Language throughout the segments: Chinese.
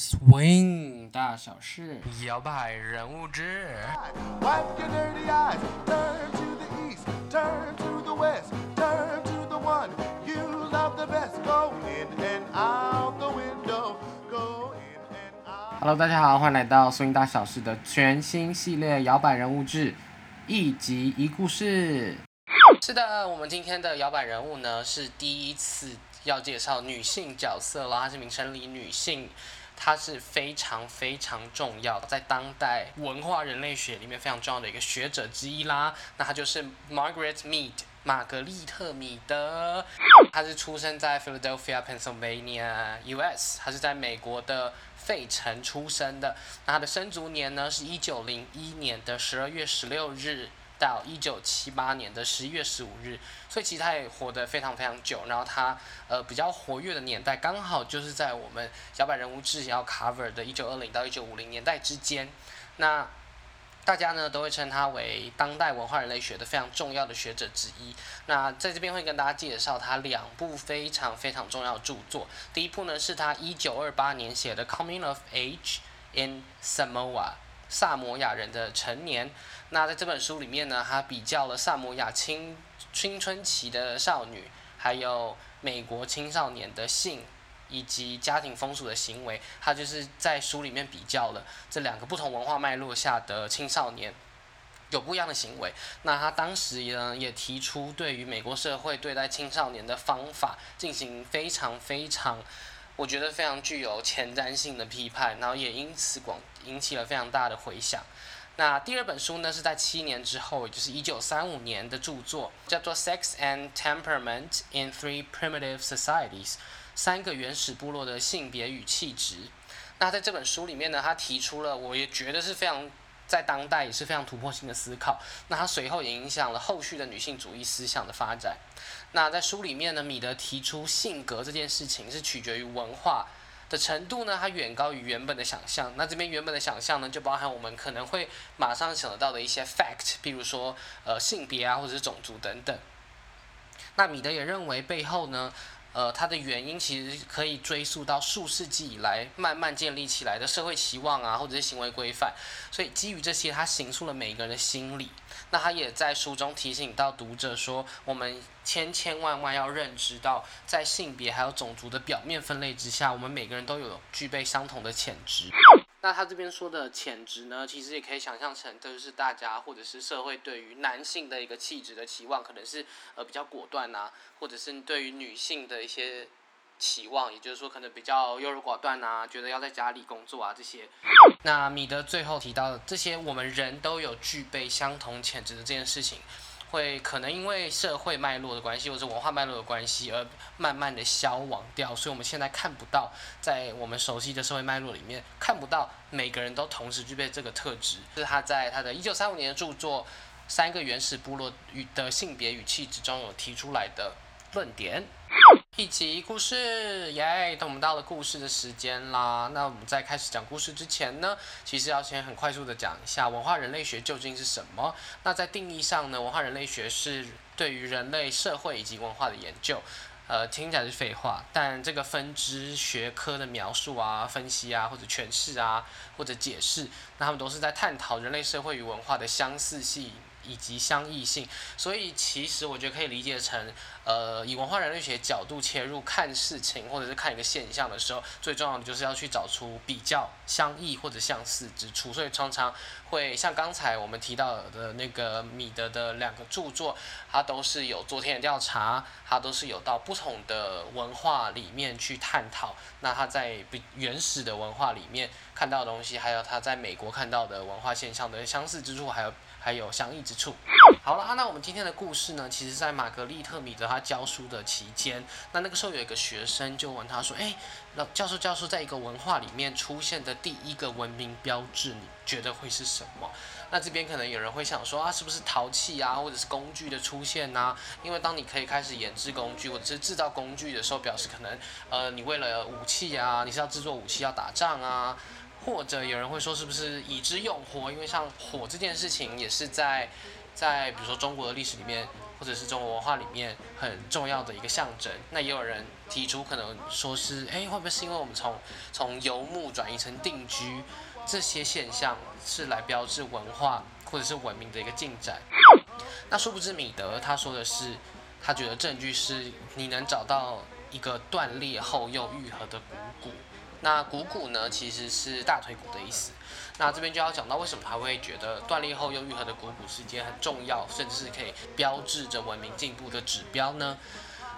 Swing 大小事，摇摆人物志。Wipe your dirty eyes, turn to the east, turn to the west, turn to the one you love the best. Go in and out the window, go in and out. Hello，大家好，欢迎来到 Swing 大小事的全新系列摇摆人物志，一集一故事。是的，我们今天的摇摆人物呢是第一次要介绍女性角色了，她是名称里女性，他是非常非常重要，在当代文化人类学里面非常重要的一个学者之一啦。那他就是 Margaret Mead。玛格丽特·米德，她是出生在 Philadelphia, Pennsylvania, U.S.，她是在美国的费城出生的。那她的生卒年呢是一九零一年的十二月十六日到一九七八年的十一月十五日，所以其实他也活得非常非常久。然后他呃比较活跃的年代刚好就是在我们摇摆人物志要 cover 的一九二零到一九五零年代之间。那大家呢都会称他为当代文化人类学的非常重要的学者之一。那在这边会跟大家介绍他两部非常非常重要的著作。第一部呢是他一九二八年写的《Coming of Age in Samoa》，萨摩亚人的成年。那在这本书里面呢，他比较了萨摩亚青青春期的少女，还有美国青少年的性。以及家庭风俗的行为，他就是在书里面比较了这两个不同文化脉络下的青少年有不一样的行为。那他当时呢也提出对于美国社会对待青少年的方法进行非常非常，我觉得非常具有前瞻性的批判，然后也因此广引起了非常大的回响。那第二本书呢，是在七年之后，也就是一九三五年的著作，叫做《Sex and Temperament in Three Primitive Societies》。三个原始部落的性别与气质。那在这本书里面呢，他提出了我也觉得是非常在当代也是非常突破性的思考。那他随后也影响了后续的女性主义思想的发展。那在书里面呢，米德提出性格这件事情是取决于文化的程度呢，它远高于原本的想象。那这边原本的想象呢，就包含我们可能会马上想得到的一些 fact，比如说呃性别啊，或者是种族等等。那米德也认为背后呢。呃，它的原因其实可以追溯到数世纪以来慢慢建立起来的社会期望啊，或者是行为规范。所以基于这些，他形塑了每一个人的心理。那他也在书中提醒到读者说，我们千千万万要认知到，在性别还有种族的表面分类之下，我们每个人都有具备相同的潜质。那他这边说的潜质呢，其实也可以想象成，就是大家或者是社会对于男性的一个气质的期望，可能是呃比较果断呐、或者是对于女性的一些期望，也就是说可能比较优柔寡断呐、觉得要在家里工作啊这些。那米德最后提到的这些，我们人都有具备相同潜质的这件事情。会可能因为社会脉络的关系，或者文化脉络的关系，而慢慢的消亡掉。所以我们现在看不到，在我们熟悉的社会脉络里面，看不到每个人都同时具备这个特质。是他在他的一九三五年的著作《三个原始部落与的性别与气质》中有提出来的论点。一集故事，耶！等我们到了故事的时间啦。那我们在开始讲故事之前呢，其实要先很快速的讲一下文化人类学究竟是什么。那在定义上呢，文化人类学是对于人类社会以及文化的研究。呃，听起来是废话，但这个分支学科的描述啊、分析啊，或者诠释啊，或者解释，那他们都是在探讨人类社会与文化的相似性。以及相异性，所以其实我觉得可以理解成，呃，以文化人类学角度切入看事情或者是看一个现象的时候，最重要的就是要去找出比较相异或者相似之处。所以常常会像刚才我们提到的那个米德的两个著作，它都是有做田野调查，它都是有到不同的文化里面去探讨。那他在原始的文化里面看到的东西，还有他在美国看到的文化现象的相似之处，还有。还有相异之处。好了，那我们今天的故事呢，其实在玛格丽特·米德他教书的期间，那那个时候有一个学生就问他说：“哎，老教授，教授，在一个文化里面出现的第一个文明标志，你觉得会是什么？”那这边可能有人会想说啊，是不是陶器啊，或者是工具的出现呐、啊？因为当你可以开始研制工具或者是制造工具的时候，表示可能呃，你为了武器啊，你是要制作武器要打仗啊。或者有人会说，是不是以之用火？因为像火这件事情，也是在在比如说中国的历史里面，或者是中国文化里面很重要的一个象征。那也有人提出可能说是，哎，会不会是因为我们从从游牧转移成定居，这些现象是来标志文化或者是文明的一个进展？那殊不知米德他说的是，他觉得证据是你能找到一个断裂后又愈合的股骨。那股骨呢，其实是大腿骨的意思。那这边就要讲到为什么他会觉得断裂后又愈合的股骨是一件很重要，甚至是可以标志着文明进步的指标呢？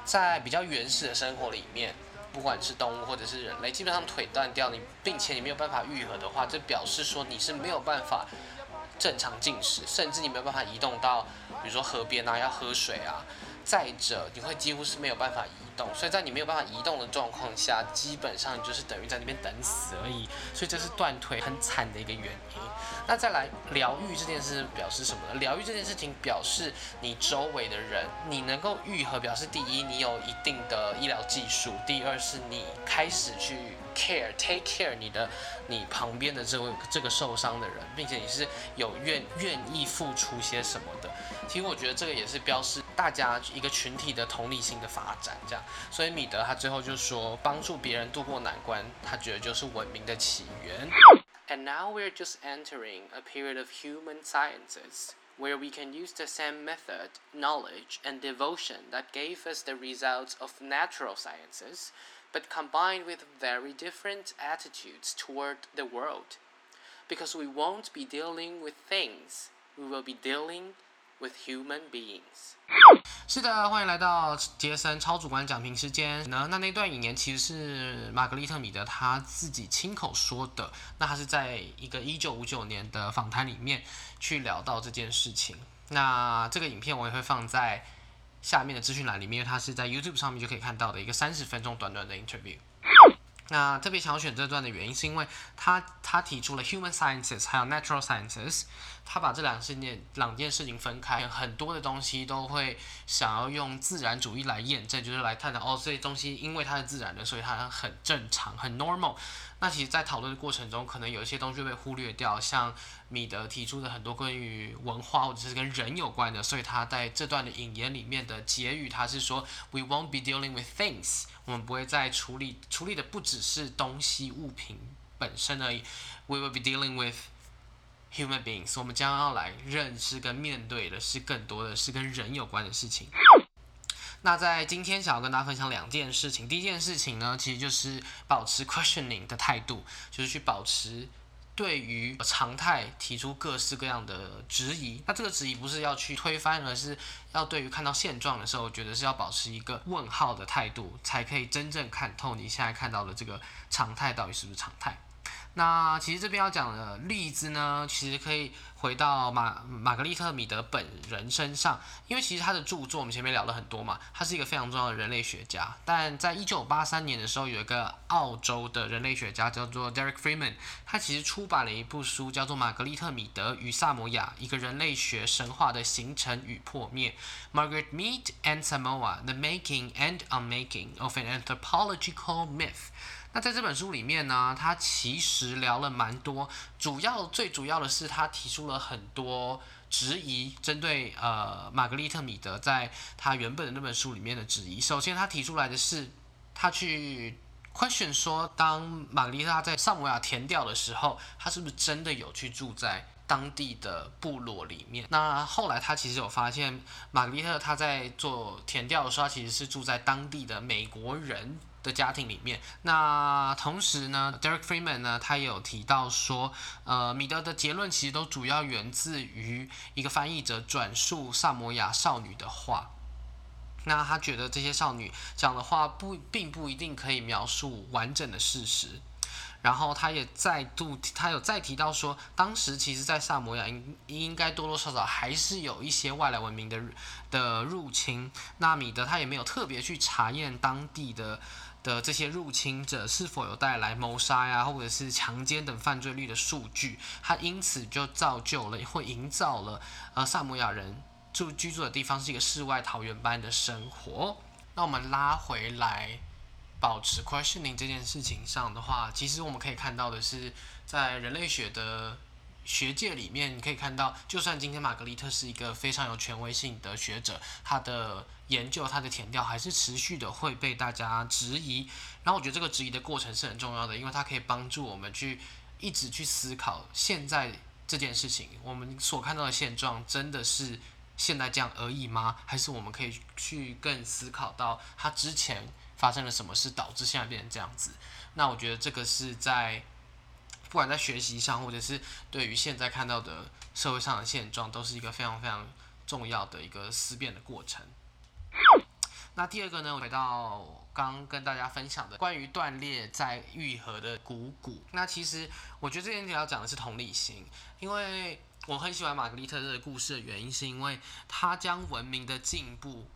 在比较原始的生活里面，不管是动物或者是人类，基本上腿断掉，你并且你没有办法愈合的话，这表示说你是没有办法正常进食，甚至你没有办法移动到，比如说河边啊，要喝水啊。再者，你会几乎是没有办法移动，所以在你没有办法移动的状况下，基本上就是等于在那边等死而已。所以这是断腿很惨的一个原因。那再来疗愈这件事表示什么呢？疗愈这件事情表示你周围的人你能够愈合，表示第一你有一定的医疗技术，第二是你开始去 care take care 你的你旁边的这位这个受伤的人，并且你是有愿愿意付出些什么的。其实我觉得这个也是标示大家一个群体的同理心的发展，这样。所以米德他最后就说，帮助别人度过难关，他觉得就是文明的起源。And now we're just entering a period of human sciences. Where we can use the same method, knowledge, and devotion that gave us the results of natural sciences, but combined with very different attitudes toward the world. Because we won't be dealing with things, we will be dealing with human beings。 是的，欢迎来到杰森超主观讲评时间。那那那段引言其实是玛格丽特米德他自己亲口说的。那他是在一个一九五九年的访谈里面去聊到这件事情。那这个影片我也会放在下面的资讯栏里面，因为它是在 YouTube 上面就可以看到的一个三十分钟短短的 interview。那特别想要选这段的原因，是因为他他提出了 human sciences 还有 natural sciences，他把这两件两件事情分开，很多的东西都会想要用自然主义来验证，就是来探讨哦，这些东西因为它是自然的，所以它很正常，很 normal。那其实，在讨论的过程中，可能有一些东西会被忽略掉，像米德提出的很多关于文化或者是跟人有关的，所以他在这段的引言里面的结语，他是说，We won't be dealing with things，我们不会再处理处理的不只是东西物品本身而已，We will be dealing with human beings，我们将要来认识跟面对的是更多的是跟人有关的事情。那在今天想要跟大家分享两件事情。第一件事情呢，其实就是保持 questioning 的态度，就是去保持对于常态提出各式各样的质疑。那这个质疑不是要去推翻，而是要对于看到现状的时候，觉得是要保持一个问号的态度，才可以真正看透你现在看到的这个常态到底是不是常态。那其实这边要讲的例子呢，其实可以回到马玛格丽特米德本人身上，因为其实他的著作我们前面聊了很多嘛，他是一个非常重要的人类学家。但在一九八三年的时候，有一个澳洲的人类学家叫做 Derek Freeman，他其实出版了一部书，叫做《玛格丽特米德与萨摩亚：一个人类学神话的形成与破灭》（Margaret Mead and Samoa: The Making and Unmaking of an Anthropological Myth）。那在这本书里面呢，他其实聊了蛮多，主要最主要的是他提出了很多质疑，针对呃玛格丽特米德在他原本的那本书里面的质疑。首先，他提出来的是，他去 question 说，当玛格丽特在萨摩亚填掉的时候，他是不是真的有去住在当地的部落里面？那后来他其实有发现，玛格丽特他在做填调的时候，他其实是住在当地的美国人。的家庭里面，那同时呢，Derek Freeman 呢，他有提到说，呃，米德的结论其实都主要源自于一个翻译者转述萨摩亚少女的话。那他觉得这些少女讲的话不，并不一定可以描述完整的事实。然后他也再度，他有再提到说，当时其实，在萨摩亚应应该多多少少还是有一些外来文明的的入侵。那米德他也没有特别去查验当地的。的这些入侵者是否有带来谋杀呀，或者是强奸等犯罪率的数据？它因此就造就了，或营造了，呃，萨摩亚人住居住的地方是一个世外桃源般的生活。那我们拉回来，保持 questioning 这件事情上的话，其实我们可以看到的是，在人类学的学界里面，你可以看到，就算今天玛格丽特是一个非常有权威性的学者，他的研究、他的填调还是持续的会被大家质疑。然后我觉得这个质疑的过程是很重要的，因为它可以帮助我们去一直去思考现在这件事情，我们所看到的现状真的是现在这样而已吗？还是我们可以去更思考到他之前发生了什么事导致现在变成这样子？那我觉得这个是在。不管在学习上，或者是对于现在看到的社会上的现状，都是一个非常非常重要的一个思辨的过程。那第二个呢，回到刚跟大家分享的关于断裂在愈合的股骨。那其实我觉得这件事要讲的是同理心，因为我很喜欢玛格丽特这个故事的原因，是因为他将文明的进步。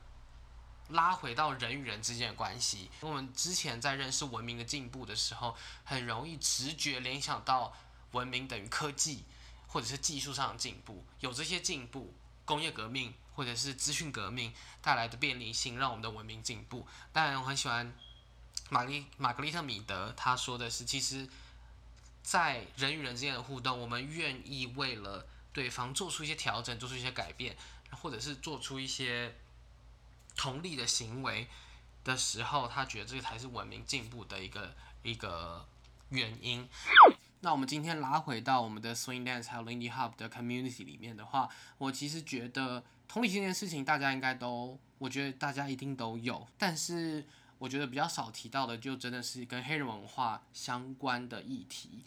拉回到人与人之间的关系。我们之前在认识文明的进步的时候，很容易直觉联想到文明等于科技，或者是技术上的进步。有这些进步，工业革命或者是资讯革命带来的便利性，让我们的文明进步。当然，我很喜欢玛丽玛格丽特米德他说的是，其实，在人与人之间的互动，我们愿意为了对方做出一些调整，做出一些改变，或者是做出一些。同理的行为的时候，他觉得这个才是文明进步的一个一个原因。那我们今天拉回到我们的 Swing Dance 还有 Lindy Hop 的 community 里面的话，我其实觉得同理这件事情，大家应该都，我觉得大家一定都有。但是我觉得比较少提到的，就真的是跟黑人文化相关的议题。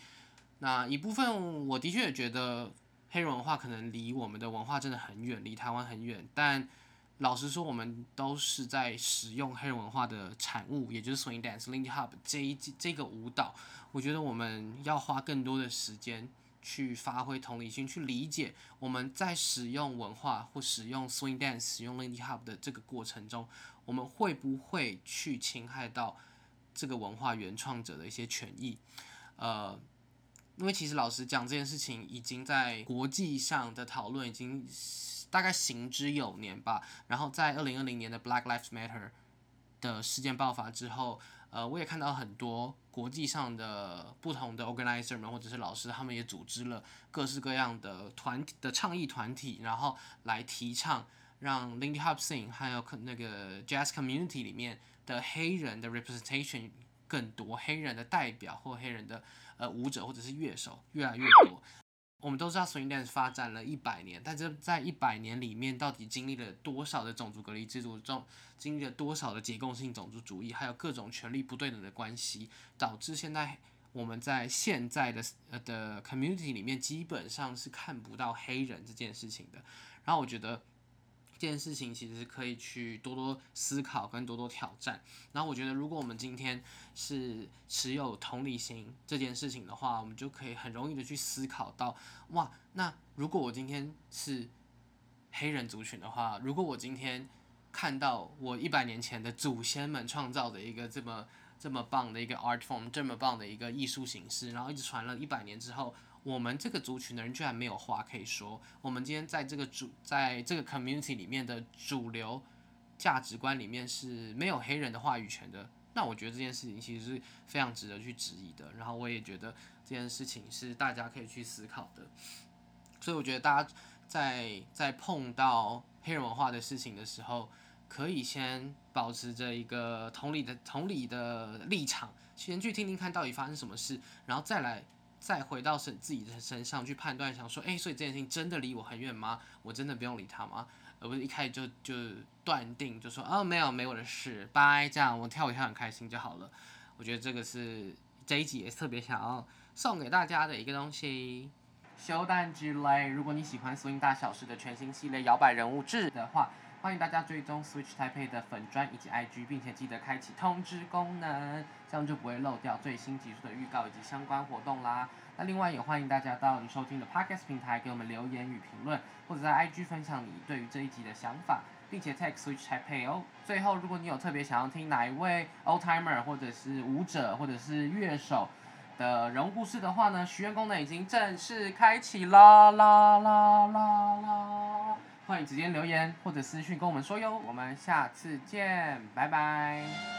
那一部分我的确也觉得黑人文化可能离我们的文化真的很远，离台湾很远，但。老实说，我们都是在使用黑人文化的产物，也就是 swing dance、lindy hop 这一这个舞蹈。我觉得我们要花更多的时间去发挥同理心，去理解我们在使用文化或使用 swing dance、使用 lindy hop 的这个过程中，我们会不会去侵害到这个文化原创者的一些权益？呃，因为其实老实讲，这件事情已经在国际上的讨论已经。大概行之有年吧。然后在二零二零年的 Black Lives Matter 的事件爆发之后，呃，我也看到很多国际上的不同的 organizer 们或者是老师，他们也组织了各式各样的团体的倡议团体，然后来提倡让 Lindy Hop Sing 还有那个 Jazz Community 里面的黑人的 representation 更多，黑人的代表或黑人的呃舞者或者是乐手越来越多。我们都知道，swing dance 发展了一百年，但是在一百年里面，到底经历了多少的种族隔离制度中，经历了多少的结构性种族主义，还有各种权力不对等的关系，导致现在我们在现在的呃的 community 里面，基本上是看不到黑人这件事情的。然后我觉得。这件事情其实可以去多多思考跟多多挑战。然后我觉得，如果我们今天是持有同理心这件事情的话，我们就可以很容易的去思考到，哇，那如果我今天是黑人族群的话，如果我今天看到我一百年前的祖先们创造的一个这么这么棒的一个 art form，这么棒的一个艺术形式，然后一直传了一百年之后。我们这个族群的人居然没有话可以说。我们今天在这个主，在这个 community 里面的主流价值观里面是没有黑人的话语权的。那我觉得这件事情其实是非常值得去质疑的。然后我也觉得这件事情是大家可以去思考的。所以我觉得大家在在碰到黑人文化的事情的时候，可以先保持着一个同理的同理的立场，先去听听看到底发生什么事，然后再来。再回到身自己的身上去判断，想说，哎，所以这件事情真的离我很远吗？我真的不用理他吗？而不是一开始就就断定，就说，哦，没有，没我的事，拜，这样我跳一跳很开心就好了。我觉得这个是这一集也特别想要送给大家的一个东西。修蛋之类，如果你喜欢《苏音大小事》的全新系列摇摆人物志的话。欢迎大家追踪 Switch Type 的粉砖以及 IG，并且记得开启通知功能，这样就不会漏掉最新集数的预告以及相关活动啦。那另外也欢迎大家到你收听的 Podcast 平台给我们留言与评论，或者在 IG 分享你对于这一集的想法，并且 tag Switch Type 哦。最后，如果你有特别想要听哪一位 Old Timer 或者是舞者或者是乐手的人物故事的话呢，许愿功能已经正式开启啦啦啦啦啦！欢迎直接留言或者私信跟我们说哟，我们下次见，拜拜。